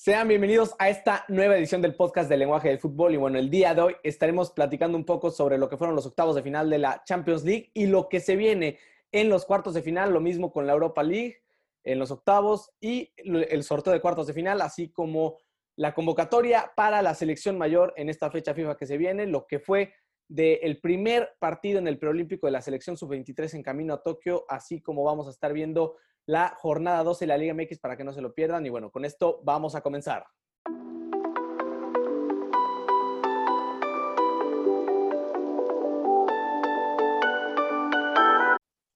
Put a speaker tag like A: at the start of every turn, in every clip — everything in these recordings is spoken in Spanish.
A: Sean bienvenidos a esta nueva edición del podcast del lenguaje del fútbol. Y bueno, el día de hoy estaremos platicando un poco sobre lo que fueron los octavos de final de la Champions League y lo que se viene en los cuartos de final, lo mismo con la Europa League en los octavos y el sorteo de cuartos de final, así como la convocatoria para la selección mayor en esta fecha FIFA que se viene, lo que fue del primer partido en el preolímpico de la selección sub-23 en camino a Tokio, así como vamos a estar viendo la jornada 12 de la Liga MX para que no se lo pierdan. Y bueno, con esto vamos a comenzar.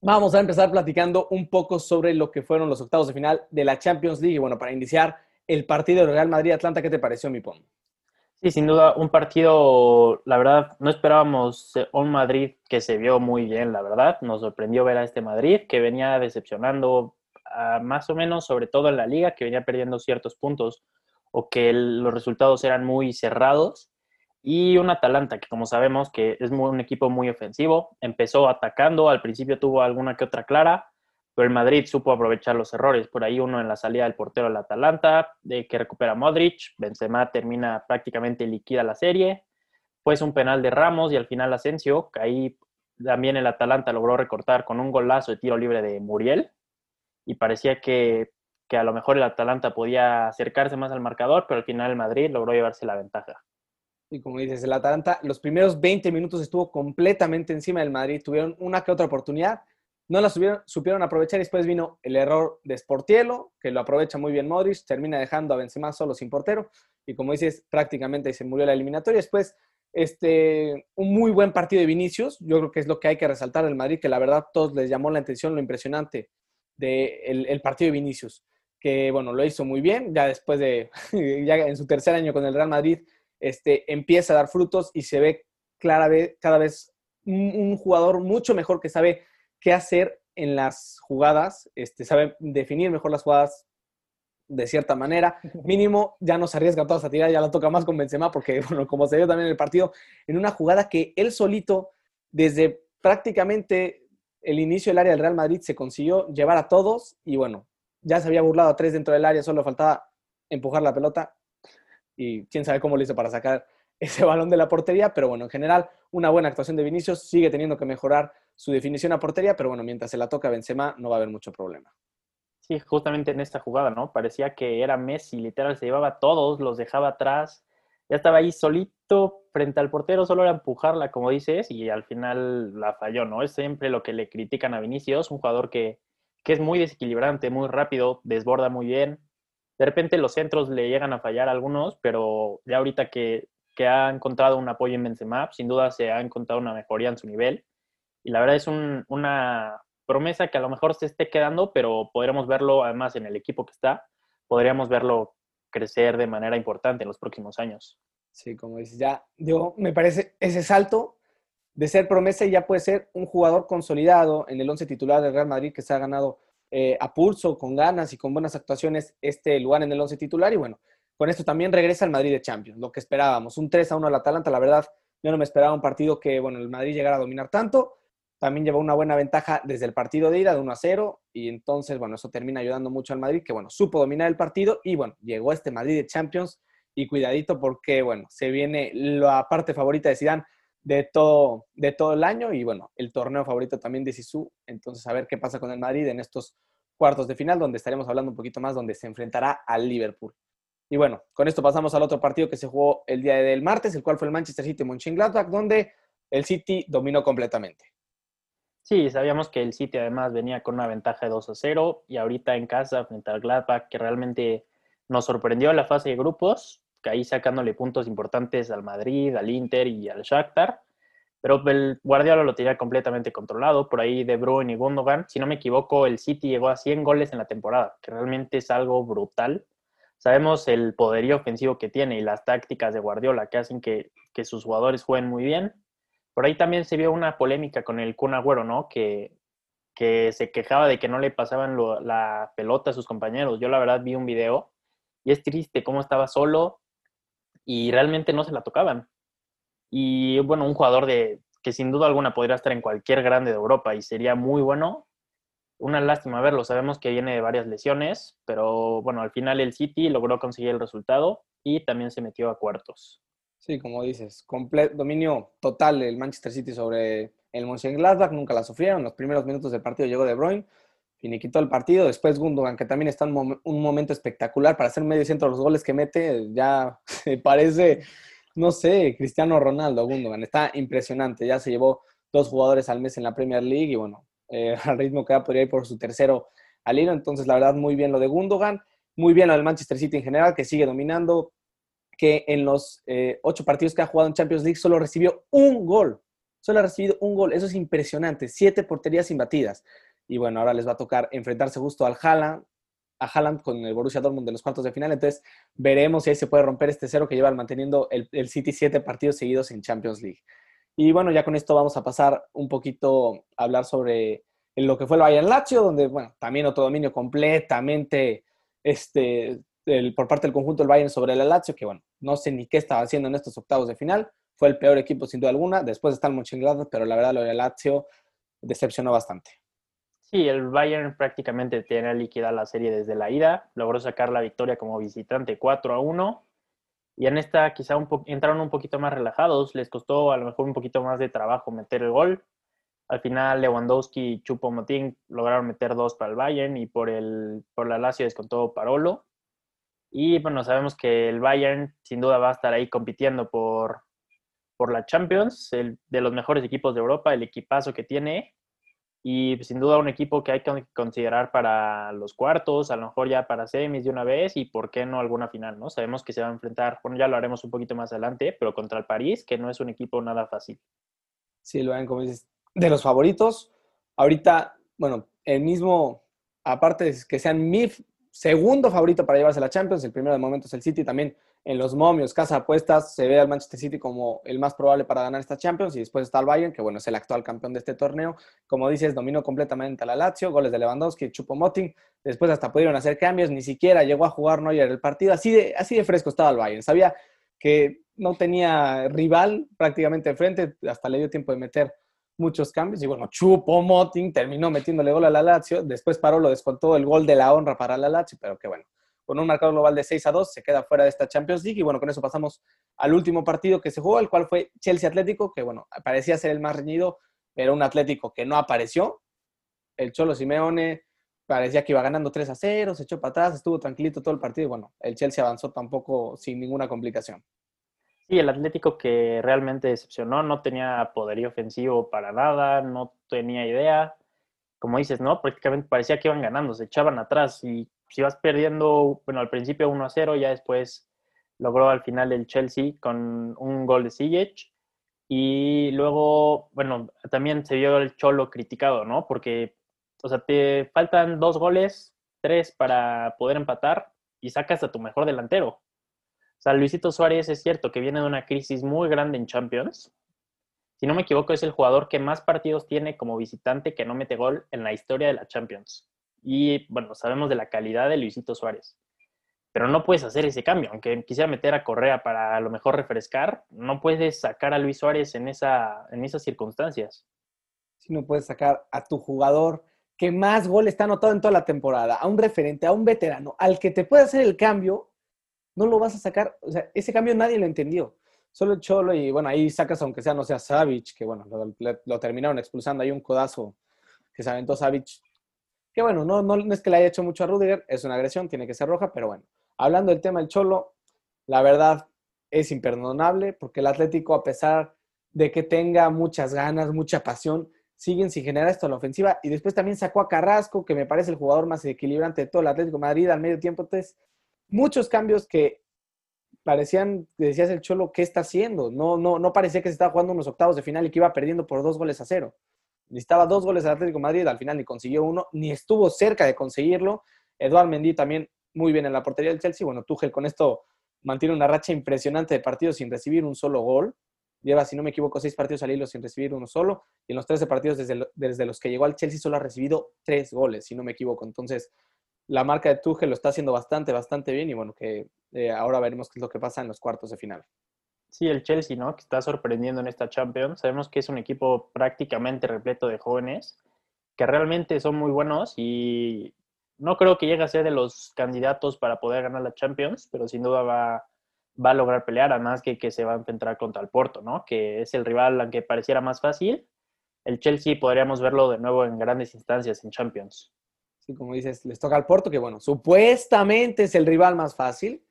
A: Vamos a empezar platicando un poco sobre lo que fueron los octavos de final de la Champions League. Y bueno, para iniciar el partido de Real Madrid-Atlanta, ¿qué te pareció, mi pon?
B: Sí, sin duda, un partido, la verdad, no esperábamos un Madrid que se vio muy bien, la verdad. Nos sorprendió ver a este Madrid que venía decepcionando más o menos, sobre todo en la liga, que venía perdiendo ciertos puntos o que los resultados eran muy cerrados. Y un Atalanta, que como sabemos que es un equipo muy ofensivo, empezó atacando, al principio tuvo alguna que otra clara, pero el Madrid supo aprovechar los errores. Por ahí uno en la salida del portero del Atalanta, de que recupera Modric, Benzema termina prácticamente liquida la serie. Pues un penal de Ramos y al final Asensio, que ahí también el Atalanta logró recortar con un golazo de tiro libre de Muriel, y parecía que, a lo mejor el Atalanta podía acercarse más al marcador, pero al final el Madrid logró llevarse la ventaja.
A: Y como dices, el Atalanta los primeros 20 minutos estuvo completamente encima del Madrid, tuvieron una que otra oportunidad, no la supieron aprovechar y después vino el error de Sportielo, que lo aprovecha muy bien Modric, termina dejando a Benzema solo sin portero y como dices, prácticamente se murió la eliminatoria. Después, este, un muy buen partido de Vinicius, yo creo que es lo que hay que resaltar del Madrid, que la verdad todos les llamó la atención lo impresionante del el partido de Vinicius, que bueno, lo hizo muy bien, ya después de, ya en su tercer año con el Real Madrid, este, empieza a dar frutos y se ve clara, cada vez un, jugador mucho mejor que sabe qué hacer en las jugadas, este, sabe definir mejor las jugadas de cierta manera. Mínimo, ya no se arriesga toda esa tirada, ya la toca más con Benzema, porque, bueno, como se vio también en el partido, en una jugada que él solito, desde prácticamente el inicio del área del Real Madrid se consiguió llevar a todos y bueno, ya se había burlado a tres dentro del área, solo faltaba empujar la pelota y quién sabe cómo lo hizo para sacar ese balón de la portería, pero bueno, en general una buena actuación de Vinicius, sigue teniendo que mejorar su definición a portería, pero bueno, mientras se la toca Benzema no va a haber mucho problema.
B: Sí, justamente en esta jugada, ¿no? Parecía que era Messi, literal, se llevaba a todos, los dejaba atrás, ya estaba ahí solito frente al portero, solo era empujarla, como dices, y al final la falló, ¿no? Es siempre lo que le critican a Vinicius, un jugador que, es muy desequilibrante, muy rápido, desborda muy bien. De repente los centros le llegan a fallar algunos, pero ya ahorita que, ha encontrado un apoyo en Benzema, sin duda se ha encontrado una mejoría en su nivel. Y la verdad es una promesa que a lo mejor se esté quedando, pero podremos verlo además en el equipo que está, podríamos verlo crecer de manera importante en los próximos años.
A: Sí, como dices, ya, yo me parece ese salto de ser promesa y ya puede ser un jugador consolidado en el once titular del Real Madrid que se ha ganado eh, a pulso, con ganas y con buenas actuaciones este lugar en el once titular. Y bueno, con esto también regresa el Madrid de Champions, lo que esperábamos. Un 3 a 1 al Atalanta, la verdad, yo no me esperaba un partido que, bueno, el Madrid llegara a dominar tanto. También llevó una buena ventaja desde el partido de ida de 1 a 0 y entonces, bueno, eso termina ayudando mucho al Madrid, que, bueno, supo dominar el partido y, bueno, llegó este Madrid de Champions y cuidadito porque, bueno, se viene la parte favorita de Zidane de todo, de todo el año y, bueno, el torneo favorito también de Sisu. Entonces, a ver qué pasa con el Madrid en estos cuartos de final, donde estaremos hablando un poquito más, donde se enfrentará al Liverpool. Y bueno, con esto pasamos al otro partido que se jugó el día del martes, el cual fue el Manchester City Mönchengladbach, donde el City dominó completamente.
B: Sí, sabíamos que el City además venía con una ventaja de 2 a 0 y ahorita en casa frente al Gladbach, que realmente nos sorprendió en la fase de grupos, ahí sacándole puntos importantes al Madrid, al Inter y al Shakhtar. Pero el Guardiola lo tenía completamente controlado. Por ahí De Bruyne y Gundogan. Si no me equivoco, el City llegó a 100 goles en la temporada, que realmente es algo brutal. Sabemos el poderío ofensivo que tiene y las tácticas de Guardiola que hacen que, que sus jugadores jueguen muy bien. Por ahí también se vio una polémica con el Kun Agüero, ¿no? Que, que se quejaba de que no le pasaban la pelota a sus compañeros. Yo la verdad vi un video y es triste cómo estaba solo, y realmente no se la tocaban. Y bueno, un jugador de que sin duda alguna podría estar en cualquier grande de Europa y sería muy bueno, una lástima verlo. Sabemos que viene de varias lesiones, pero bueno, al final el City logró conseguir el resultado y también se metió a cuartos.
A: Sí, como dices, dominio total del Manchester City sobre el Mönchengladbach, nunca la sufrieron. Los primeros minutos del partido llegó De Bruyne, finiquitó el partido. Después Gundogan, que también está en un momento espectacular para hacer medio centro los goles que mete, ya parece, no sé, Cristiano Ronaldo Gundogan. Está impresionante, ya se llevó dos jugadores al mes en la Premier League y bueno, eh, al ritmo que va podría ir por su tercero al hilo. Entonces, la verdad, muy bien lo de Gundogan, muy bien lo del Manchester City en general, que sigue dominando, que en los eh, ocho partidos que ha jugado en Champions League solo recibió un gol. Solo ha recibido un gol. Eso es impresionante. Siete porterías imbatidas. Y bueno, ahora les va a tocar enfrentarse justo al Haaland, a Haaland con el Borussia Dortmund en los cuartos de final. Entonces, veremos si ahí se puede romper este cero que lleva manteniendo el, el City siete partidos seguidos en Champions League. Y bueno, ya con esto vamos a pasar un poquito a hablar sobre lo que fue el Bayern Lazio, donde, bueno, también otro dominio completamente este, por parte del conjunto del Bayern sobre el Lazio, que bueno, no sé ni qué estaba haciendo en estos octavos de final. Fue el peor equipo sin duda alguna. Después está el Mönchengladbach, pero la verdad lo del Lazio decepcionó bastante.
B: Sí, el Bayern prácticamente tiene liquidada la serie desde la ida. Logró sacar la victoria como visitante 4 a 1 y en esta quizá entraron un poquito más relajados, les costó a lo mejor un poquito más de trabajo meter el gol. Al final Lewandowski y Chupo-Moting lograron meter dos para el Bayern y por, el, por la Lazio descontó Parolo. Y bueno, sabemos que el Bayern sin duda va a estar ahí compitiendo por, por la Champions, el, de los mejores equipos de Europa, el equipazo que tiene y sin duda un equipo que hay que considerar para los cuartos, a lo mejor ya para semis de una vez y por qué no alguna final, ¿no? Sabemos que se va a enfrentar, bueno, ya lo haremos un poquito más adelante, pero contra el París, que no es un equipo nada fácil.
A: Sí, lo ven como dices, de los favoritos. Ahorita, bueno, el mismo, aparte de que sean mi segundo favorito para llevarse la Champions, el primero de momento es el City, también en los momios, casa apuestas, se ve al Manchester City como el más probable para ganar esta Champions y después está el Bayern, que bueno, es el actual campeón de este torneo. Como dices, dominó completamente a la Lazio, goles de Lewandowski, Chupo Moting, después hasta pudieron hacer cambios, ni siquiera llegó a jugar Neuer el partido, así de, así de fresco estaba el Bayern. Sabía que no tenía rival prácticamente enfrente, hasta le dio tiempo de meter muchos cambios y bueno, Chupo Moting terminó metiéndole gol a la Lazio, después paró, lo descontó el gol de la honra para la Lazio, pero que bueno, con un marcador global de 6 a 2, se queda fuera de esta Champions League. Y bueno, con eso pasamos al último partido que se jugó, el cual fue Chelsea Atlético, que bueno, parecía ser el más reñido, pero un Atlético que no apareció. El Cholo Simeone parecía que iba ganando 3 a 0, se echó para atrás, estuvo tranquilito todo el partido. Y bueno, el Chelsea avanzó tampoco sin ninguna complicación.
B: Sí, el Atlético que realmente decepcionó, no tenía poderío ofensivo para nada, no tenía idea. Como dices, ¿no? Prácticamente parecía que iban ganando, se echaban atrás y si vas perdiendo, bueno, al principio 1 a 0, ya después logró al final el Chelsea con un gol de Ziyech. Y luego, bueno, también se vio el Cholo criticado, ¿no? Porque, o sea, te faltan dos goles, tres para poder empatar y sacas a tu mejor delantero. Sea, Luisito Suárez es cierto que viene de una crisis muy grande en Champions. Si no me equivoco, es el jugador que más partidos tiene como visitante que no mete gol en la historia de la Champions. Y bueno, sabemos de la calidad de Luisito Suárez. Pero no puedes hacer ese cambio. Aunque quisiera meter a Correa para a lo mejor refrescar, no puedes sacar a Luis Suárez en, esa, en esas circunstancias.
A: Si no puedes sacar a tu jugador que más goles está anotado en toda la temporada, a un referente, a un veterano, al que te puede hacer el cambio, no lo vas a sacar. O sea, ese cambio nadie lo entendió. Solo Cholo y bueno, ahí sacas aunque sea, no sea Savage, que bueno, lo, terminaron expulsando. Hay un codazo que se aventó Savage que bueno, no, no, es que le haya hecho mucho a Rudiger, es una agresión, tiene que ser roja, pero bueno. Hablando del tema del Cholo, la verdad es imperdonable porque el Atlético, a pesar de que tenga muchas ganas, mucha pasión, siguen sin generar esto a la ofensiva. Y después también sacó a Carrasco, que me parece el jugador más equilibrante de todo el Atlético Madrid al medio tiempo. Entonces, muchos cambios que parecían, decías el Cholo, ¿qué está haciendo? No, no, no parecía que se estaba jugando unos octavos de final y que iba perdiendo por dos goles a cero necesitaba dos goles al Atlético Madrid, al final ni consiguió uno, ni estuvo cerca de conseguirlo. Eduard Mendy también muy bien en la portería del Chelsea. Bueno, Tuchel con esto mantiene una racha impresionante de partidos sin recibir un solo gol. Lleva, si no me equivoco, seis partidos al hilo sin recibir uno solo. Y en los 13 partidos desde, desde los que llegó al Chelsea solo ha recibido tres goles, si no me equivoco. Entonces, la marca de Tuchel lo está haciendo bastante, bastante bien. Y bueno, que eh, ahora veremos qué es lo que pasa en los cuartos de final.
B: Sí, el Chelsea, ¿no? Que está sorprendiendo en esta Champions. Sabemos que es un equipo prácticamente repleto de jóvenes que realmente son muy buenos y no creo que llegue a ser de los candidatos para poder ganar la Champions, pero sin duda va, va a lograr pelear, además que, que se va a enfrentar contra el Porto, ¿no? Que es el rival, aunque pareciera más fácil, el Chelsea podríamos verlo de nuevo en grandes instancias en Champions.
A: Como dices, les toca al Porto, que bueno, supuestamente es el rival más fácil,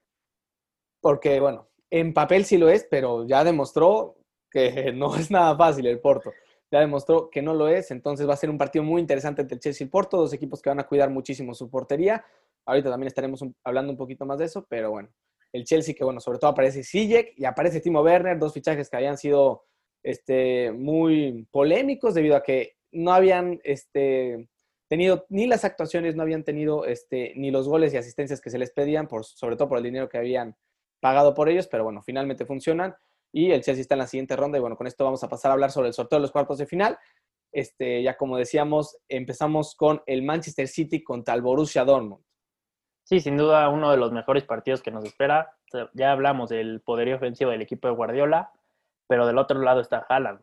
A: porque bueno, en papel sí lo es, pero ya demostró que no es nada fácil el Porto. Ya demostró que no lo es, entonces va a ser un partido muy interesante entre el Chelsea y el Porto, dos equipos que van a cuidar muchísimo su portería. Ahorita también estaremos hablando un poquito más de eso, pero bueno, el Chelsea que bueno, sobre todo aparece Sijek y aparece Timo Werner, dos fichajes que habían sido este, muy polémicos debido a que no habían este, tenido ni las actuaciones, no habían tenido este, ni los goles y asistencias que se les pedían, por, sobre todo por el dinero que habían pagado por ellos, pero bueno, finalmente funcionan y el Chelsea está en la siguiente ronda y bueno, con esto vamos a pasar a hablar sobre el sorteo de los cuartos de final. Este, ya como decíamos, empezamos con el Manchester City contra el Borussia Dortmund.
B: Sí, sin duda uno de los mejores partidos que nos espera. Ya hablamos del poderío ofensivo del equipo de Guardiola, pero del otro lado está Haaland,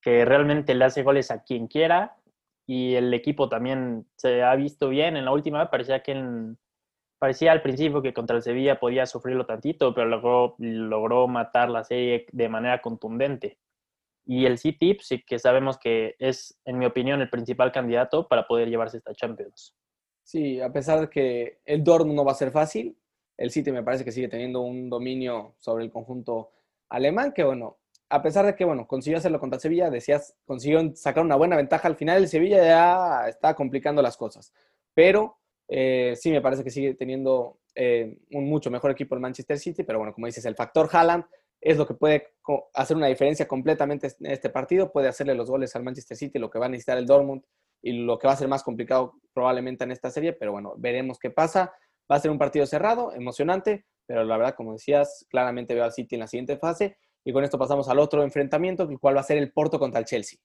B: que realmente le hace goles a quien quiera y el equipo también se ha visto bien. En la última parecía que parecía al principio que contra el Sevilla podía sufrirlo tantito, pero logró, logró matar la serie de manera contundente. Y el City, pues, sí que sabemos que es, en mi opinión, el principal candidato para poder llevarse esta Champions.
A: Sí, a pesar de que el Dortmund no va a ser fácil, el City me parece que sigue teniendo un dominio sobre el conjunto alemán, que bueno, a pesar de que, bueno, consiguió hacerlo contra Sevilla, decías, consiguió sacar una buena ventaja. Al final el Sevilla ya está complicando las cosas. Pero eh, sí me parece que sigue teniendo eh, un mucho mejor equipo el Manchester City. Pero bueno, como dices, el factor Haaland es lo que puede hacer una diferencia completamente en este partido. Puede hacerle los goles al Manchester City, lo que va a necesitar el Dortmund y lo que va a ser más complicado probablemente en esta serie. Pero bueno, veremos qué pasa. Va a ser un partido cerrado, emocionante, pero la verdad, como decías, claramente veo al City en la siguiente fase y con esto pasamos al otro enfrentamiento, el cual va a ser el Porto contra el Chelsea.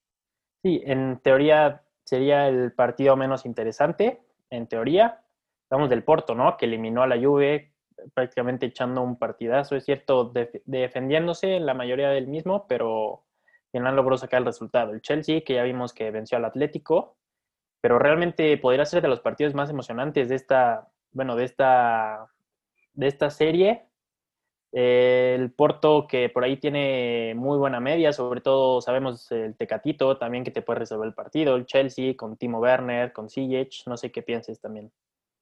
B: Sí, en teoría sería el partido menos interesante, en teoría. Estamos del Porto, ¿no? Que eliminó a la Juve prácticamente echando un partidazo, es cierto, defendiéndose en la mayoría del mismo, pero al final logró sacar el resultado. El Chelsea, que ya vimos que venció al Atlético, pero realmente podría ser de los partidos más emocionantes de esta, bueno, de esta, de esta serie el Porto, que por ahí tiene muy buena media, sobre todo sabemos el Tecatito también que te puede resolver el partido, el Chelsea con Timo Werner, con Ziyech, no sé qué pienses también.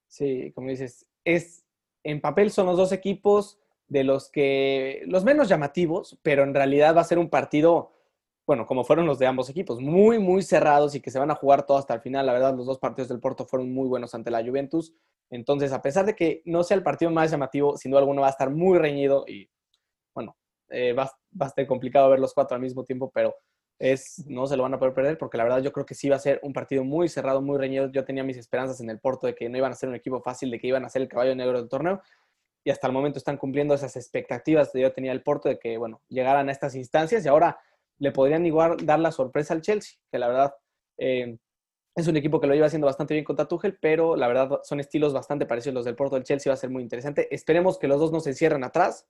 A: Sí, como dices, es en papel son los dos equipos de los que los menos llamativos, pero en realidad va a ser un partido, bueno, como fueron los de ambos equipos, muy muy cerrados y que se van a jugar todo hasta el final. La verdad, los dos partidos del Porto fueron muy buenos ante la Juventus. Entonces, a pesar de que no sea el partido más llamativo, sin duda alguna va a estar muy reñido y, bueno, eh, va, a estar complicado ver los cuatro al mismo tiempo, pero es, no se lo van a poder perder porque la verdad yo creo que sí va a ser un partido muy cerrado, muy reñido. Yo tenía mis esperanzas en el Porto de que no iban a ser un equipo fácil, de que iban a ser el caballo negro del torneo y hasta el momento están cumpliendo esas expectativas que yo tenía el Porto de que, bueno, llegaran a estas instancias y ahora le podrían igual dar la sorpresa al Chelsea, que la verdad eh, es un equipo que lo lleva haciendo bastante bien contra Tuchel, pero la verdad son estilos bastante parecidos los del Porto. Del Chelsea, va a ser muy interesante. Esperemos que los dos no se cierren atrás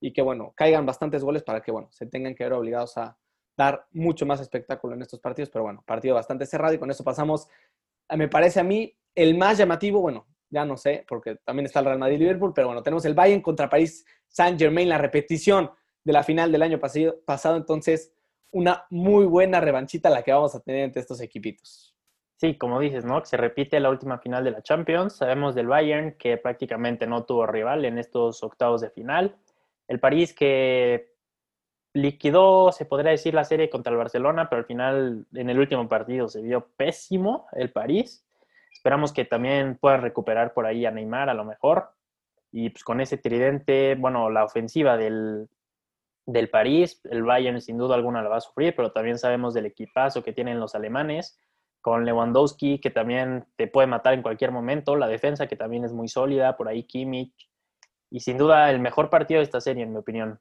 A: y que, bueno, caigan bastantes goles para que, bueno, se tengan que ver obligados a dar mucho más espectáculo en estos partidos, pero bueno, partido bastante cerrado y con eso pasamos, me parece a mí, el más llamativo, bueno, ya no sé, porque también está el Real Madrid-Liverpool, pero bueno, tenemos el Bayern contra París Saint-Germain, la repetición de la final del año pasado, entonces una muy buena revanchita la que vamos a tener entre estos equipitos.
B: Sí, como dices, ¿no? Se repite la última final de la Champions. Sabemos del Bayern que prácticamente no tuvo rival en estos octavos de final. El París que liquidó, se podría decir, la serie contra el Barcelona, pero al final en el último partido se vio pésimo el París. Esperamos que también puedan recuperar por ahí a Neymar a lo mejor. Y pues con ese tridente, bueno, la ofensiva del, del París, el Bayern sin duda alguna la va a sufrir, pero también sabemos del equipazo que tienen los alemanes con Lewandowski, que también te puede matar en cualquier momento, la defensa, que también es muy sólida, por ahí Kimmich, y sin duda el mejor partido de esta serie, en mi opinión.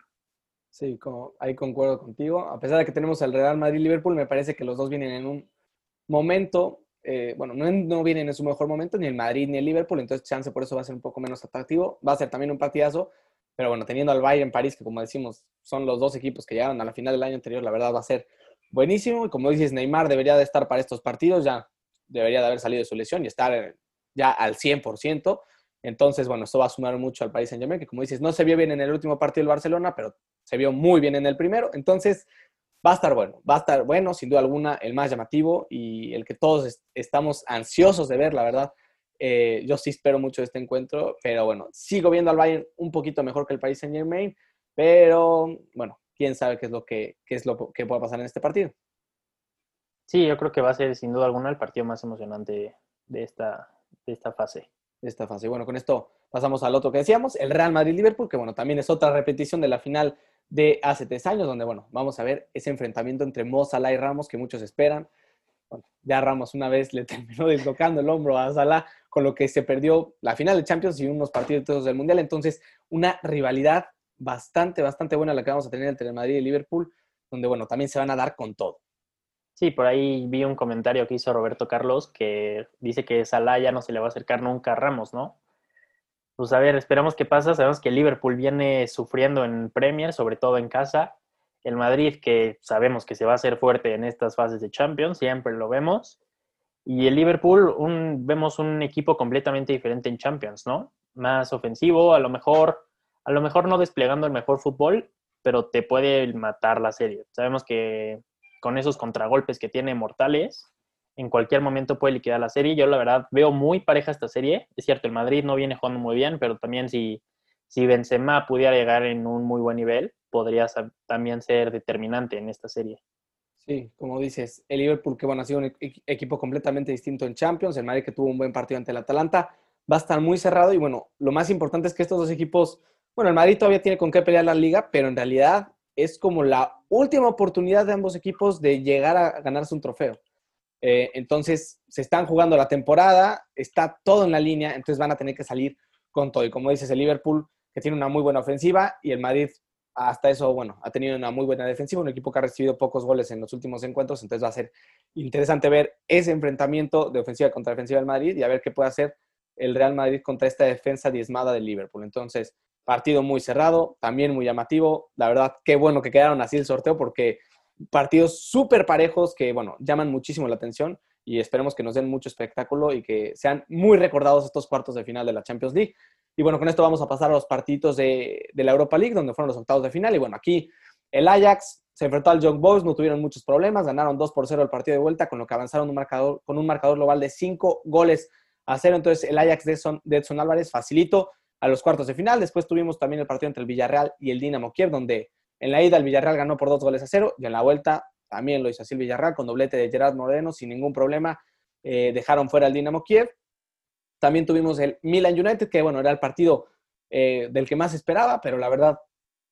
A: Sí, como, ahí concuerdo contigo. A pesar de que tenemos el Real Madrid-Liverpool, me parece que los dos vienen en un momento, eh, bueno, no, no, vienen en su mejor momento, ni el Madrid ni el Liverpool, entonces chance por eso va a ser un poco menos atractivo. Va a ser también un partidazo, pero bueno, teniendo al Bayern París, que como decimos, son los dos equipos que llegaron a la final del año anterior, la verdad va a ser buenísimo. Y como dices, Neymar debería de estar para estos partidos. Ya debería de haber salido de su lesión y estar ya al 100%. Entonces, bueno, esto va a sumar mucho al país Saint Germain, que como dices, no se vio bien en el último partido del Barcelona, pero se vio muy bien en el primero. Entonces, va a estar bueno, va a estar bueno, sin duda alguna, el más llamativo y el que todos estamos ansiosos de ver, la verdad. Eh, yo sí espero mucho este encuentro, pero bueno, sigo viendo al Bayern un poquito mejor que el país Saint Germain, pero bueno, quién sabe qué es lo que, qué es lo que pueda pasar en este partido.
B: Sí, yo creo que va a ser sin duda alguna el partido más emocionante de esta, de esta fase.
A: De esta fase. Bueno, con esto pasamos al otro que decíamos, el Real Madrid-Liverpool, que bueno, también es otra repetición de la final de hace tres años, donde bueno, vamos a ver ese enfrentamiento entre Mo Salah y Ramos que muchos esperan. Bueno, ya Ramos una vez le terminó deslocando el hombro a Salah, con lo que se perdió la final de Champions y unos partidos del Mundial. Entonces, una rivalidad bastante, bastante buena la que vamos a tener entre Madrid y Liverpool, donde bueno, también se van a dar con todo.
B: Sí, por ahí vi un comentario que hizo Roberto Carlos que dice que Salah ya no se le va a acercar nunca a Ramos, ¿no? Pues a ver, esperamos qué pasa. Sabemos que Liverpool viene sufriendo en Premier, sobre todo en casa. El Madrid, que sabemos que se va a hacer fuerte en estas fases de Champions, siempre lo vemos. Y el Liverpool, un, vemos un equipo completamente diferente en Champions, ¿no? Más ofensivo, a lo mejor, a lo mejor no desplegando el mejor fútbol, pero te puede matar la serie. Sabemos que con esos contragolpes que tiene mortales, en cualquier momento puede liquidar la serie. Yo la verdad veo muy pareja esta serie. Es cierto, el Madrid no viene jugando muy bien, pero también si, si Benzema pudiera llegar en un muy buen nivel, podría también ser determinante en esta serie.
A: Sí, como dices, el Liverpool que bueno, ha sido un equipo completamente distinto en Champions, el Madrid que tuvo un buen partido ante el Atalanta, va a estar muy cerrado y bueno, lo más importante es que estos dos equipos, bueno, el Madrid todavía tiene con qué pelear la liga, pero en realidad es como la última oportunidad de ambos equipos de llegar a ganarse un trofeo. Eh, entonces, se están jugando la temporada, está todo en la línea, entonces van a tener que salir con todo. Y como dices, el Liverpool, que tiene una muy buena ofensiva, y el Madrid, hasta eso, bueno, ha tenido una muy buena defensiva, un equipo que ha recibido pocos goles en los últimos encuentros, entonces va a ser interesante ver ese enfrentamiento de ofensiva contra defensiva del Madrid y a ver qué puede hacer el Real Madrid contra esta defensa diezmada del Liverpool. Entonces, Partido muy cerrado, también muy llamativo. La verdad, qué bueno que quedaron así el sorteo porque partidos súper parejos que, bueno, llaman muchísimo la atención y esperemos que nos den mucho espectáculo y que sean muy recordados estos cuartos de final de la Champions League. Y bueno, con esto vamos a pasar a los partidos de, de la Europa League, donde fueron los octavos de final. Y bueno, aquí el Ajax se enfrentó al Young Boys, no tuvieron muchos problemas, ganaron 2 por 0 el partido de vuelta, con lo que avanzaron un marcador, con un marcador global de 5 goles a 0. Entonces, el Ajax de Edson, de Edson Álvarez facilito a los cuartos de final. Después tuvimos también el partido entre el Villarreal y el Dinamo Kiev, donde en la ida el Villarreal ganó por dos goles a cero y en la vuelta también lo hizo así el Villarreal con doblete de Gerard Moreno sin ningún problema. Eh, dejaron fuera al Dinamo Kiev. También tuvimos el Milan United, que bueno, era el partido eh, del que más esperaba, pero la verdad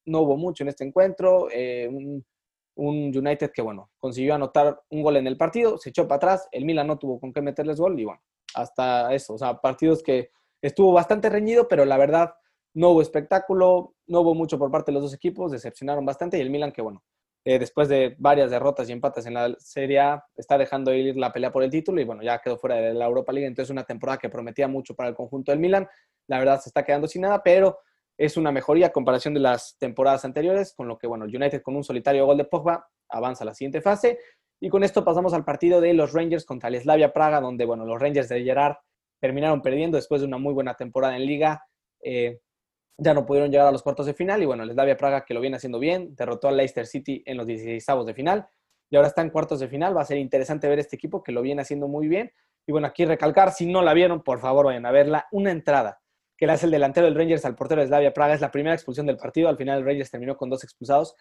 A: no hubo mucho en este encuentro. Eh, un, un, United que, bueno, consiguió anotar un gol en el partido, se echó para atrás, el Milan no tuvo con qué meterles gol y bueno, hasta eso, o sea, partidos que estuvo bastante reñido, pero la verdad no hubo espectáculo, no hubo mucho por parte de los dos equipos, decepcionaron bastante y el Milan que bueno, eh, después de varias derrotas y empates en la Serie A, está dejando ir la pelea por el título y bueno, ya quedó fuera de la Europa League, entonces una temporada que prometía mucho para el conjunto del Milan, la verdad se está quedando sin nada, pero es una mejoría a comparación de las temporadas anteriores, con lo que bueno, United con un solitario gol de Pogba avanza a la siguiente fase y con esto pasamos al partido de los Rangers contra el Slavia Praga, donde bueno, los Rangers de Gerard terminaron perdiendo después de una muy buena temporada en liga. Eh, ya no pudieron llegar a los cuartos de final y bueno, les Slavia Praga que lo viene haciendo bien, derrotó al Leicester City en los 16 de final y ahora está en cuartos de final. Va a ser interesante ver este equipo que lo viene haciendo muy bien. Y bueno, aquí recalcar, si no la vieron, por favor vayan a verla. Una entrada que le hace el delantero del Rangers al portero de Slavia Praga. Es la primera expulsión del partido. Al final el Rangers terminó con dos expulsados.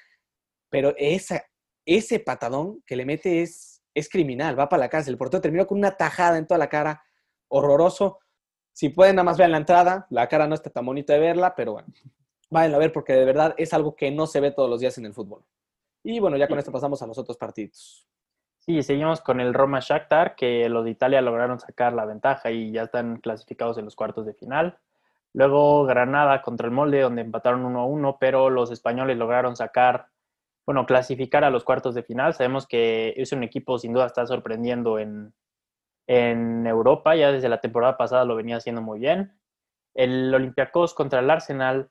A: Pero ese patadón que le mete es, es criminal, va para la cárcel. El portero terminó con una tajada en toda la cara horroroso. Si pueden, nada más vean la entrada. La cara no está tan bonita de verla, pero bueno, vayan a ver porque de verdad es algo que no se ve todos los días en el fútbol. Y bueno, ya con esto pasamos a los otros partidos.
B: Sí, seguimos con el Roma Shakhtar, que los de Italia lograron sacar la ventaja y ya están clasificados en los cuartos de final. Luego Granada contra el Molde, donde empataron 1-1, pero los españoles lograron sacar, bueno, clasificar a los cuartos de final. Sabemos que es un equipo sin duda está sorprendiendo en, en Europa, ya desde la temporada pasada lo venía haciendo muy bien. El Olympiacos contra el Arsenal,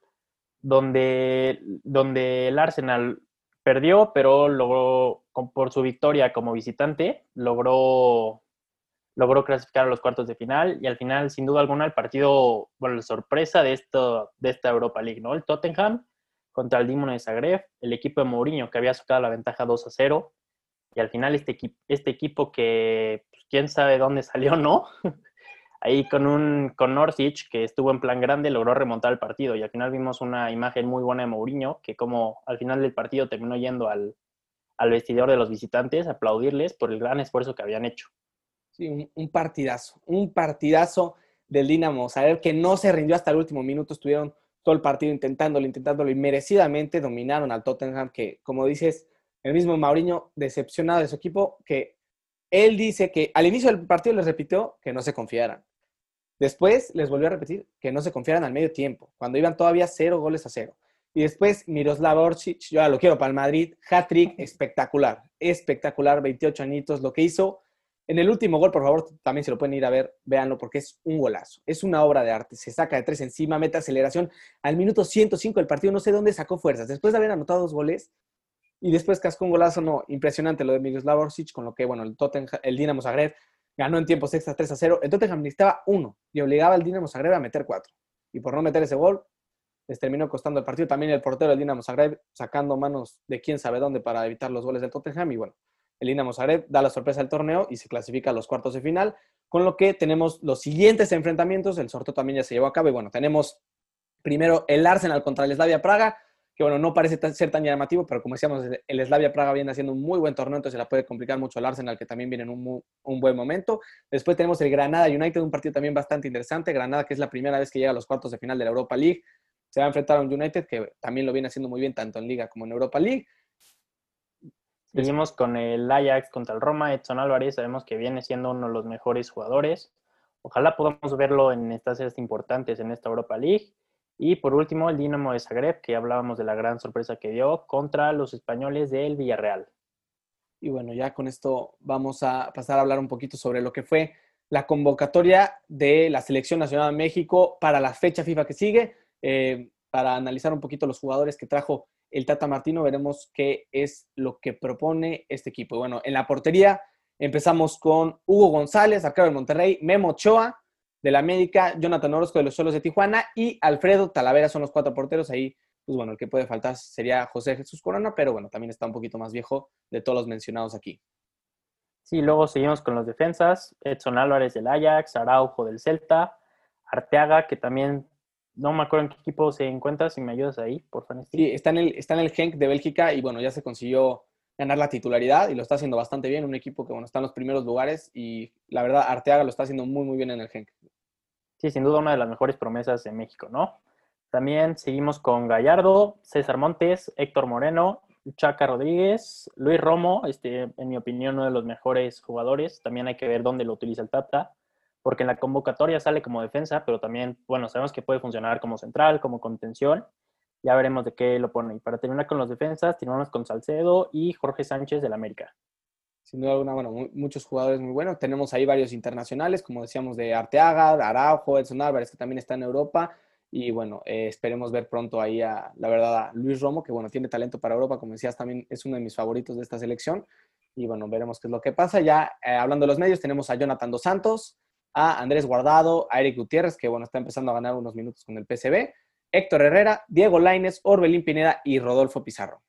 B: donde, donde el Arsenal perdió, pero logró, por su victoria como visitante, logró, logró clasificar a los cuartos de final y al final, sin duda alguna, el partido, bueno, la sorpresa de, esto, de esta Europa League, ¿no? El Tottenham contra el Dinamo de Zagreb, el equipo de Mourinho que había sacado la ventaja 2 a 0 y al final este, equipo, este equipo que pues, quién sabe dónde salió, ¿no? Ahí con un con Norwich que estuvo en plan grande logró remontar el partido y al final vimos una imagen muy buena de Mourinho que como al final del partido terminó yendo al, al vestidor de los visitantes a aplaudirles por el gran esfuerzo que habían hecho.
A: Sí, un, partidazo, un partidazo del Dinamo Zagreb que no se rindió hasta el último minuto, estuvieron todo el partido intentándolo, intentándolo y merecidamente dominaron al Tottenham que, como dices, el mismo Mauriño decepcionado de su equipo, que él dice que al inicio del partido les repitió que no se confiaran. Después les volvió a repetir que no se confiaran al medio tiempo, cuando iban todavía cero goles a cero. Y después Miroslav Orsic, yo ya lo quiero para el Madrid, hat-trick espectacular, espectacular, 28 añitos, lo que hizo en el último gol, por favor, también se lo pueden ir a ver, véanlo, porque es un golazo. Es una obra de arte. Se saca de tres encima, mete aceleración. Al minuto 105 del partido, no sé dónde sacó fuerzas. Después de haber anotado dos goles y después cascó un golazo, no, impresionante lo de Miroslav Orsic, con lo que, bueno, el, Tottenham, el Dinamo Zagreb ganó en tiempos extra 3 a 0. El Tottenham necesitaba uno y obligaba al Dinamo Zagreb a meter cuatro. Y por no meter ese gol, les terminó costando el partido. También el portero del Dinamo Zagreb sacando manos de quién sabe dónde para evitar los goles del Tottenham. Y bueno, el Dinamo Zagreb da la sorpresa del torneo y se clasifica a los cuartos de final, con lo que tenemos los siguientes enfrentamientos, el sorteo también ya se llevó a cabo y bueno, tenemos primero el Arsenal contra el Slavia Praga, que bueno, no parece ser tan llamativo, pero como decíamos, el Slavia Praga viene haciendo un muy buen torneo, entonces se la puede complicar mucho al Arsenal, que también viene en un, un, buen momento. Después tenemos el Granada United, un partido también bastante interesante. Granada, que es la primera vez que llega a los cuartos de final de la Europa League, se va a enfrentar a un United que también lo viene haciendo muy bien tanto en Liga como en Europa League.
B: Seguimos con el Ajax contra el Roma. Edson Álvarez sabemos que viene siendo uno de los mejores jugadores. Ojalá podamos verlo en estas series importantes en esta Europa League. Y por último, el Dinamo de Zagreb, que hablábamos de la gran sorpresa que dio contra los españoles del Villarreal.
A: Y bueno, ya con esto vamos a pasar a hablar un poquito sobre lo que fue la convocatoria de la Selección Nacional de México para la fecha FIFA que sigue, eh, para analizar un poquito los jugadores que trajo el Tata Martino, veremos qué es lo que propone este equipo. bueno, en la portería empezamos con Hugo González, arquero del Monterrey, Memo Ochoa de la América, Jonathan Orozco de los Solos de Tijuana y Alfredo Talavera son los cuatro porteros. Ahí, pues bueno, el que puede faltar sería José Jesús Corona, pero bueno, también está un poquito más viejo de todos los mencionados aquí.
B: Sí, luego seguimos con los defensas, Edson Álvarez del Ajax, Araujo del Celta, Arteaga, que también no me acuerdo en qué equipo se encuentra, si me ayudas ahí, por favor.
A: Sí, está en, el, está en el Genk de Bélgica y bueno, ya se consiguió ganar la titularidad y lo está haciendo bastante bien, un equipo que bueno, está en los primeros lugares y la verdad Arteaga lo está haciendo muy muy bien en el Genk.
B: Sí, sin duda una de las mejores promesas en México, ¿no? También seguimos con Gallardo, César Montes, Héctor Moreno, Chaca Rodríguez, Luis Romo, este, en mi opinión, uno de los mejores jugadores. También hay que ver dónde lo utiliza el Tata porque en la convocatoria sale como defensa, pero también, bueno, sabemos que puede funcionar como central, como contención. Ya veremos de qué lo pone. Y para terminar con los defensas, terminamos con Salcedo y Jorge Sánchez del América.
A: Sin duda alguna, bueno, muchos jugadores muy buenos. Tenemos ahí varios internacionales, como decíamos, de Arteaga, Araujo, Edson Álvarez, que también está en Europa. Y bueno, eh, esperemos ver pronto ahí a, la verdad, a Luis Romo, que bueno, tiene talento para Europa, como decías, también es uno de mis favoritos de esta selección. Y bueno, veremos qué es lo que pasa. Ya eh, hablando de los medios, tenemos a Jonathan Dos Santos, a Andrés Guardado, a Eric Gutiérrez, que bueno, está empezando a ganar unos minutos con el PCB, Héctor Herrera, Diego Laines, Orbelín Pineda y Rodolfo Pizarro.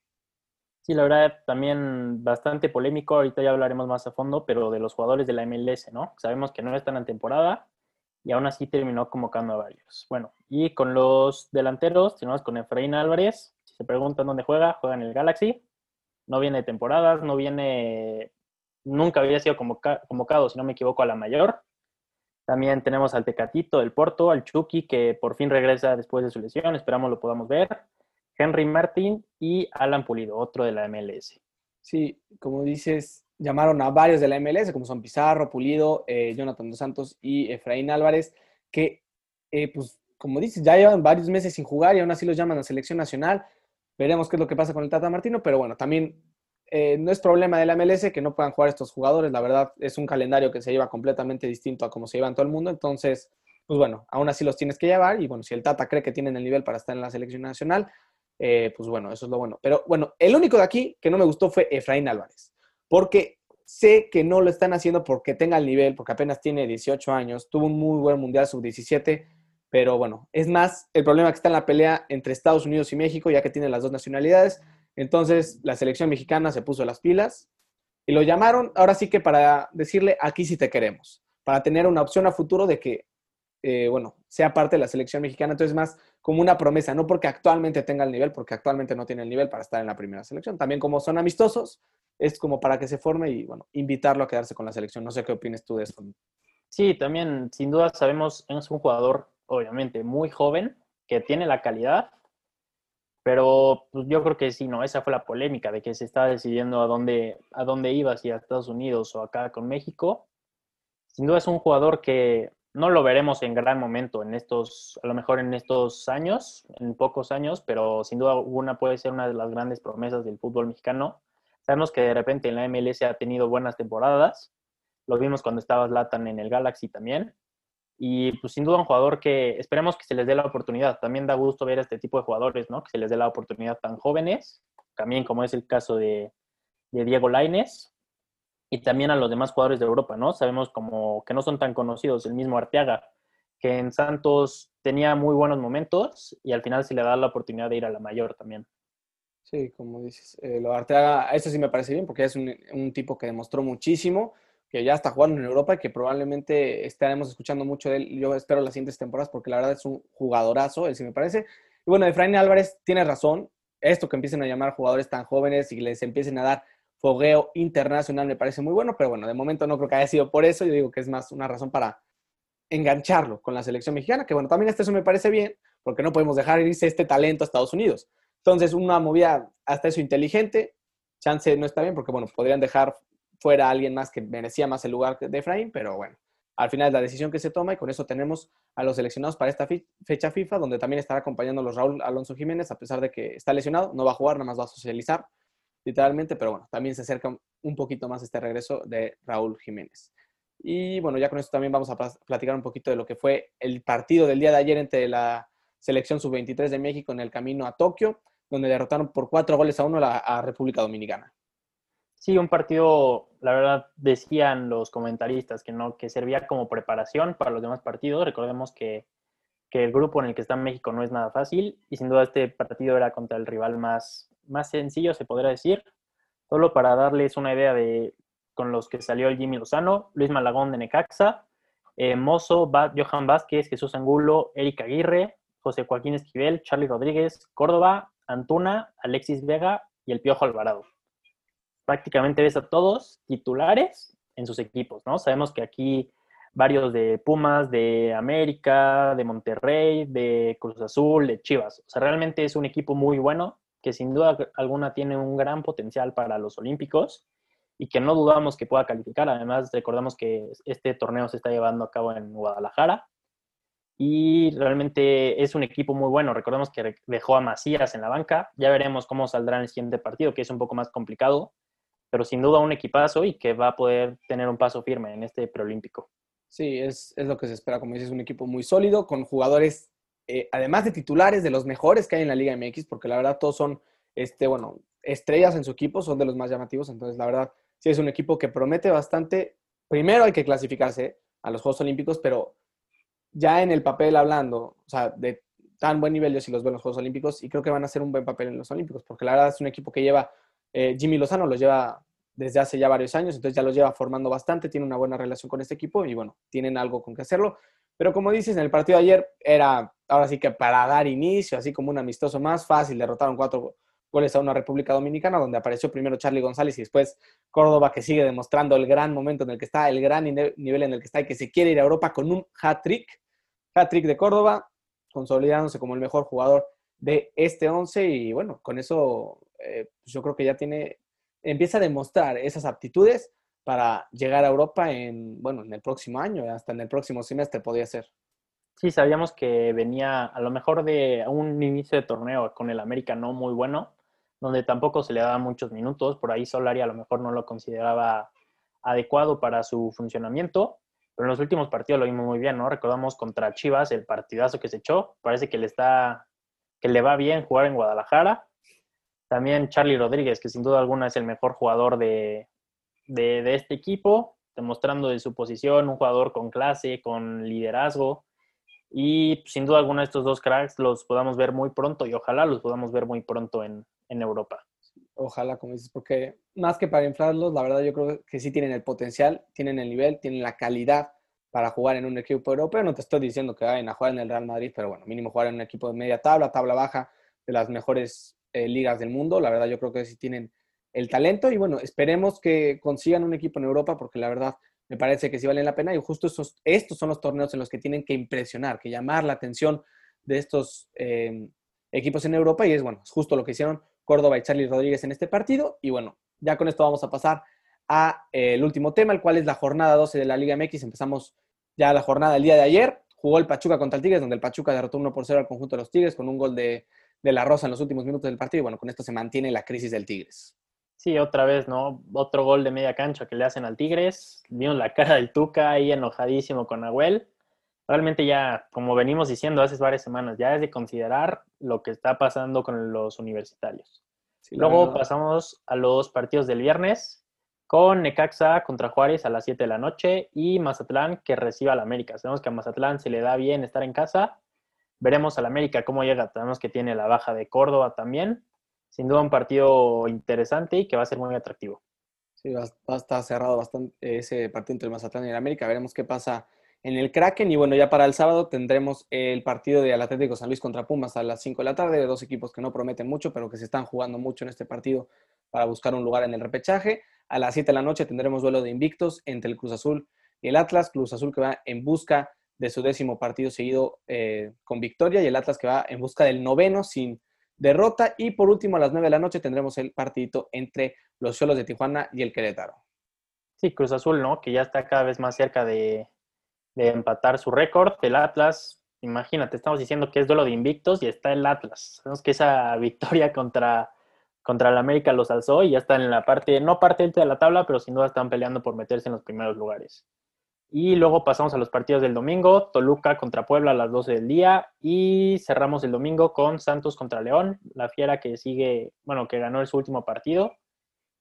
B: Sí, la verdad, también bastante polémico, ahorita ya hablaremos más a fondo, pero de los jugadores de la MLS, ¿no? Sabemos que no están en temporada y aún así terminó convocando a varios. Bueno, y con los delanteros, tenemos con Efraín Álvarez, si se preguntan dónde juega, juega en el Galaxy, no viene de temporadas, no viene, nunca había sido convocado, si no me equivoco, a la mayor, también tenemos al Tecatito del Porto, al Chucky, que por fin regresa después de su lesión, esperamos lo podamos ver. Henry Martin y Alan Pulido, otro de la MLS.
A: Sí, como dices, llamaron a varios de la MLS, como son Pizarro, Pulido, eh, Jonathan Dos Santos y Efraín Álvarez, que, eh, pues, como dices, ya llevan varios meses sin jugar y aún así los llaman a selección nacional. Veremos qué es lo que pasa con el Tata Martino, pero bueno, también eh, no es problema de la MLS que no puedan jugar estos jugadores. La verdad, es un calendario que se lleva completamente distinto a como se lleva en todo el mundo. Entonces, pues bueno, aún así los tienes que llevar. Y bueno, si el Tata cree que tienen el nivel para estar en la selección nacional, eh, pues bueno, eso es lo bueno. Pero bueno, el único de aquí que no me gustó fue Efraín Álvarez. Porque sé que no lo están haciendo porque tenga el nivel, porque apenas tiene 18 años, tuvo un muy buen Mundial Sub-17, pero bueno, es más el problema que está en la pelea entre Estados Unidos y México, ya que tiene las dos nacionalidades. Entonces la selección mexicana se puso las pilas y lo llamaron ahora sí que para decirle, aquí sí te queremos, para tener una opción a futuro de que, eh, bueno, sea parte de la selección mexicana. Entonces más como una promesa, no porque actualmente tenga el nivel, porque actualmente no tiene el nivel para estar en la primera selección. También como son amistosos, es como para que se forme y, bueno, invitarlo a quedarse con la selección. No sé qué opinas tú de eso.
B: Sí, también, sin duda, sabemos, es un jugador, obviamente, muy joven, que tiene la calidad, pero pues, yo creo que sí, no, esa fue la polémica de que se estaba decidiendo a dónde, a dónde iba, si a Estados Unidos o acá con México. Sin duda es un jugador que no lo veremos en gran momento en estos, a lo mejor en estos años, en pocos años, pero sin duda una puede ser una de las grandes promesas del fútbol mexicano Sabemos que de repente en la MLS ha tenido buenas temporadas. Lo vimos cuando estaba Zlatan en el Galaxy también. Y pues sin duda un jugador que esperemos que se les dé la oportunidad. También da gusto ver a este tipo de jugadores, ¿no? Que se les dé la oportunidad tan jóvenes. También como es el caso de, Diego Laines. Y también a los demás jugadores de Europa, ¿no? Sabemos como que no son tan conocidos. El mismo Arteaga, que en Santos tenía muy buenos momentos y al final se le da la oportunidad de ir a la mayor también.
A: Sí, como dices, eh, lo Arteaga, eso sí me parece bien porque es un, tipo que demostró muchísimo, que ya está jugando en Europa y que probablemente estaremos escuchando mucho de él. Yo espero las siguientes temporadas porque la verdad es un jugadorazo, él sí me parece. Y bueno, Efraín Álvarez tiene razón, esto que empiecen a llamar jugadores tan jóvenes y les empiecen a dar fogueo internacional me parece muy bueno, pero bueno, de momento no creo que haya sido por eso, yo digo que es más una razón para engancharlo con la selección mexicana, que bueno, también este eso me parece bien, porque no podemos dejar irse este talento a Estados Unidos. Entonces, una movida hasta eso inteligente, chance no está bien porque, bueno, podrían dejar fuera a alguien más que merecía más el lugar de Efraín, pero bueno, al final es la decisión que se toma y con eso tenemos a los seleccionados para esta fecha FIFA, donde también estará acompañando a los Raúl Alonso Jiménez, a pesar de que está lesionado, no va a jugar, nada más va a socializar, literalmente, pero bueno, también se acerca un poquito más este regreso de Raúl Jiménez. Y bueno, ya con esto también vamos a platicar un poquito de lo que fue el partido del día de ayer entre la selección sub-23 de México en el camino a Tokio donde derrotaron por cuatro goles a uno a República Dominicana.
B: Sí, un partido, la verdad, decían los comentaristas que no, que servía como preparación para los demás partidos. Recordemos que, que, el grupo en el que está México no es nada fácil y sin duda este partido era contra el rival más, más sencillo, se podría decir. Solo para darles una idea de con los que salió el Jimmy Lozano, Luis Malagón de Necaxa, eh, Mozo, Johan Vázquez, Jesús Angulo, Eric Aguirre, José Joaquín Esquivel, Charlie Rodríguez, Córdoba, Antuna, Alexis Vega y el Piojo Alvarado. Prácticamente ves a todos titulares en sus equipos, ¿no? Sabemos que aquí varios de Pumas, de América, de Monterrey, de Cruz Azul, de Chivas. O sea, realmente es un equipo muy bueno que sin duda alguna tiene un gran potencial para los Olímpicos y que no dudamos que pueda calificar. Además, recordamos que este torneo se está llevando a cabo en Guadalajara y realmente es un equipo muy bueno. Recordemos que dejó a Macías en la banca. Ya veremos cómo saldrá en el siguiente partido, que es un poco más complicado, pero sin duda un equipazo y que va a poder tener un paso firme en este preolímpico.
A: Sí, es, lo que se espera, como dices, un equipo muy sólido, con jugadores, eh, además de titulares, de los mejores que hay en la Liga MX, porque la verdad todos son, este, bueno, estrellas en su equipo, son de los más llamativos, entonces la verdad sí es un equipo que promete bastante. Primero hay que clasificarse a los Juegos Olímpicos, pero ya en el papel hablando, o sea, de tan buen nivel yo sí los veo en los Juegos Olímpicos y creo que van a hacer un buen papel en los Olímpicos, porque la verdad es un equipo que lleva, eh, Jimmy Lozano los lleva desde hace ya varios años, entonces ya los lleva formando bastante, tiene una buena relación con este equipo y bueno, tienen algo con que hacerlo. Pero como dices, en el partido de ayer era ahora sí que para dar inicio, así como un amistoso más fácil, derrotaron cuatro goles a una República Dominicana, donde apareció primero Charlie González y después Córdoba, que sigue demostrando el gran momento en el que está, el gran nivel en el que está y que se quiere ir a Europa con un hat-trick. Hat-trick de Córdoba, consolidándose como el mejor jugador de este 11 y bueno, con eso eh, pues yo creo que ya tiene, empieza a demostrar esas aptitudes para llegar a Europa en, bueno, en el próximo año, hasta en el próximo semestre podría ser.
B: Sí, sabíamos que venía a lo mejor de un inicio de torneo con el América no muy bueno, donde tampoco se le daba muchos minutos, por ahí Solari a lo mejor no lo consideraba adecuado para su funcionamiento, pero en los últimos partidos lo vimos muy bien, ¿no? Recordamos contra Chivas el partidazo que se echó, parece que le está, que le va bien jugar en Guadalajara. También Charlie Rodríguez, que sin duda alguna es el mejor jugador de, de, este equipo, demostrando de su posición, un jugador con clase, con liderazgo. Y pues, sin duda alguna estos dos cracks los podamos ver muy pronto y ojalá los podamos ver muy pronto en, en Europa.
A: Ojalá, como dices, porque más que para inflarlos, la verdad yo creo que sí tienen el potencial, tienen el nivel, tienen la calidad para jugar en un equipo europeo. No te estoy diciendo que vayan a jugar en el Real Madrid, pero bueno, mínimo jugar en un equipo de media tabla, tabla baja de las mejores eh, ligas del mundo. La verdad yo creo que sí tienen el talento y bueno, esperemos que consigan un equipo en Europa porque la verdad me parece que sí valen la pena y justo estos son los torneos en los que tienen que impresionar, que llamar la atención de estos eh, equipos en Europa y es bueno, es justo lo que hicieron Córdoba y Charlie Rodríguez en este partido y bueno, ya con esto vamos a pasar al eh, último tema, el cual es la jornada 12 de la Liga MX. Empezamos ya la jornada el día de ayer, jugó el Pachuca contra el Tigres, donde el Pachuca derrotó 1 por 0 al conjunto de los Tigres con un gol de, de La Rosa en los últimos minutos del partido y bueno, con esto se mantiene la crisis del Tigres.
B: Sí, otra vez, ¿no? Otro gol de media cancha que le hacen al Tigres. Vieron la cara del Tuca ahí enojadísimo con Nahuel. Realmente ya, como venimos diciendo hace varias semanas, ya es de considerar lo que está pasando con los universitarios. Luego pasamos a los partidos del viernes con Necaxa contra Juárez a las 7 de la noche y Mazatlán que reciba al América. Sabemos que a Mazatlán se le da bien estar en casa. Veremos al América cómo llega. Sabemos que tiene la baja de Córdoba también sin duda un partido interesante y que va a ser muy atractivo.
A: Sí, va, a estar cerrado bastante ese partido entre el Mazatlán y el América. Veremos qué pasa en el Kraken. Y bueno, ya para el sábado tendremos el partido del Atlético San Luis contra Pumas a las 5 de la tarde. Dos equipos que no prometen mucho, pero que se están jugando mucho en este partido para buscar un lugar en el repechaje. A las 7 de la noche tendremos duelo de invictos entre el Cruz Azul y el Atlas. Cruz Azul que va en busca de su décimo partido seguido eh, con victoria y el Atlas que va en busca del noveno sin derrota. Y por último, a las 9 de la noche tendremos el partidito entre los Cholos de Tijuana y el Querétaro.
B: Sí, Cruz Azul, ¿no? Que ya está cada vez más cerca de, empatar su récord. El Atlas, imagínate, estamos diciendo que es duelo de invictos y está el Atlas. Sabemos que esa victoria contra, contra el América los alzó y ya están en la parte, no parte de la tabla, pero sin duda están peleando por meterse en los primeros lugares. Y luego pasamos a los partidos del domingo, Toluca contra Puebla a las 12 del día y cerramos el domingo con Santos contra León, la fiera que sigue, bueno, que ganó su último partido.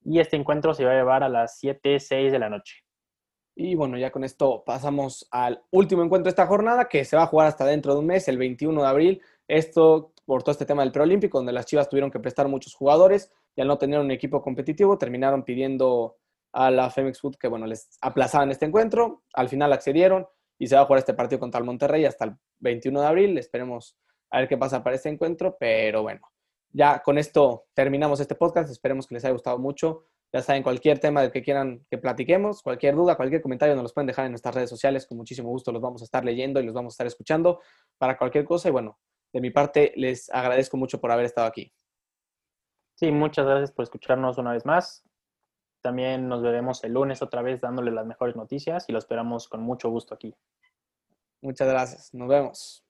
B: Y este encuentro se va a llevar a las 7, 6 de la noche.
A: Y bueno, ya con esto pasamos al último encuentro de esta jornada, que se va a jugar hasta dentro de un mes, el 21 de abril. Esto por todo este tema del preolímpico, donde las Chivas tuvieron que prestar muchos jugadores y al no tener un equipo competitivo terminaron pidiendo a la Femex Food que, bueno, les aplazaban este encuentro. Al final accedieron y se va a jugar este partido contra el Monterrey hasta el 21 de abril. Esperemos a ver qué pasa para este encuentro, pero bueno, ya con esto terminamos este podcast. Esperemos que les haya gustado mucho. Ya saben, cualquier tema del que quieran que platiquemos, cualquier duda, cualquier comentario, nos los pueden dejar en nuestras redes sociales. Con muchísimo gusto los vamos a estar leyendo y los vamos a estar escuchando para cualquier cosa. Y bueno, de mi parte, les agradezco mucho por haber estado aquí.
B: Sí, muchas gracias por escucharnos una vez más. También nos veremos el lunes otra vez dándole las mejores noticias y lo esperamos con mucho gusto aquí.
A: Muchas gracias. Nos vemos.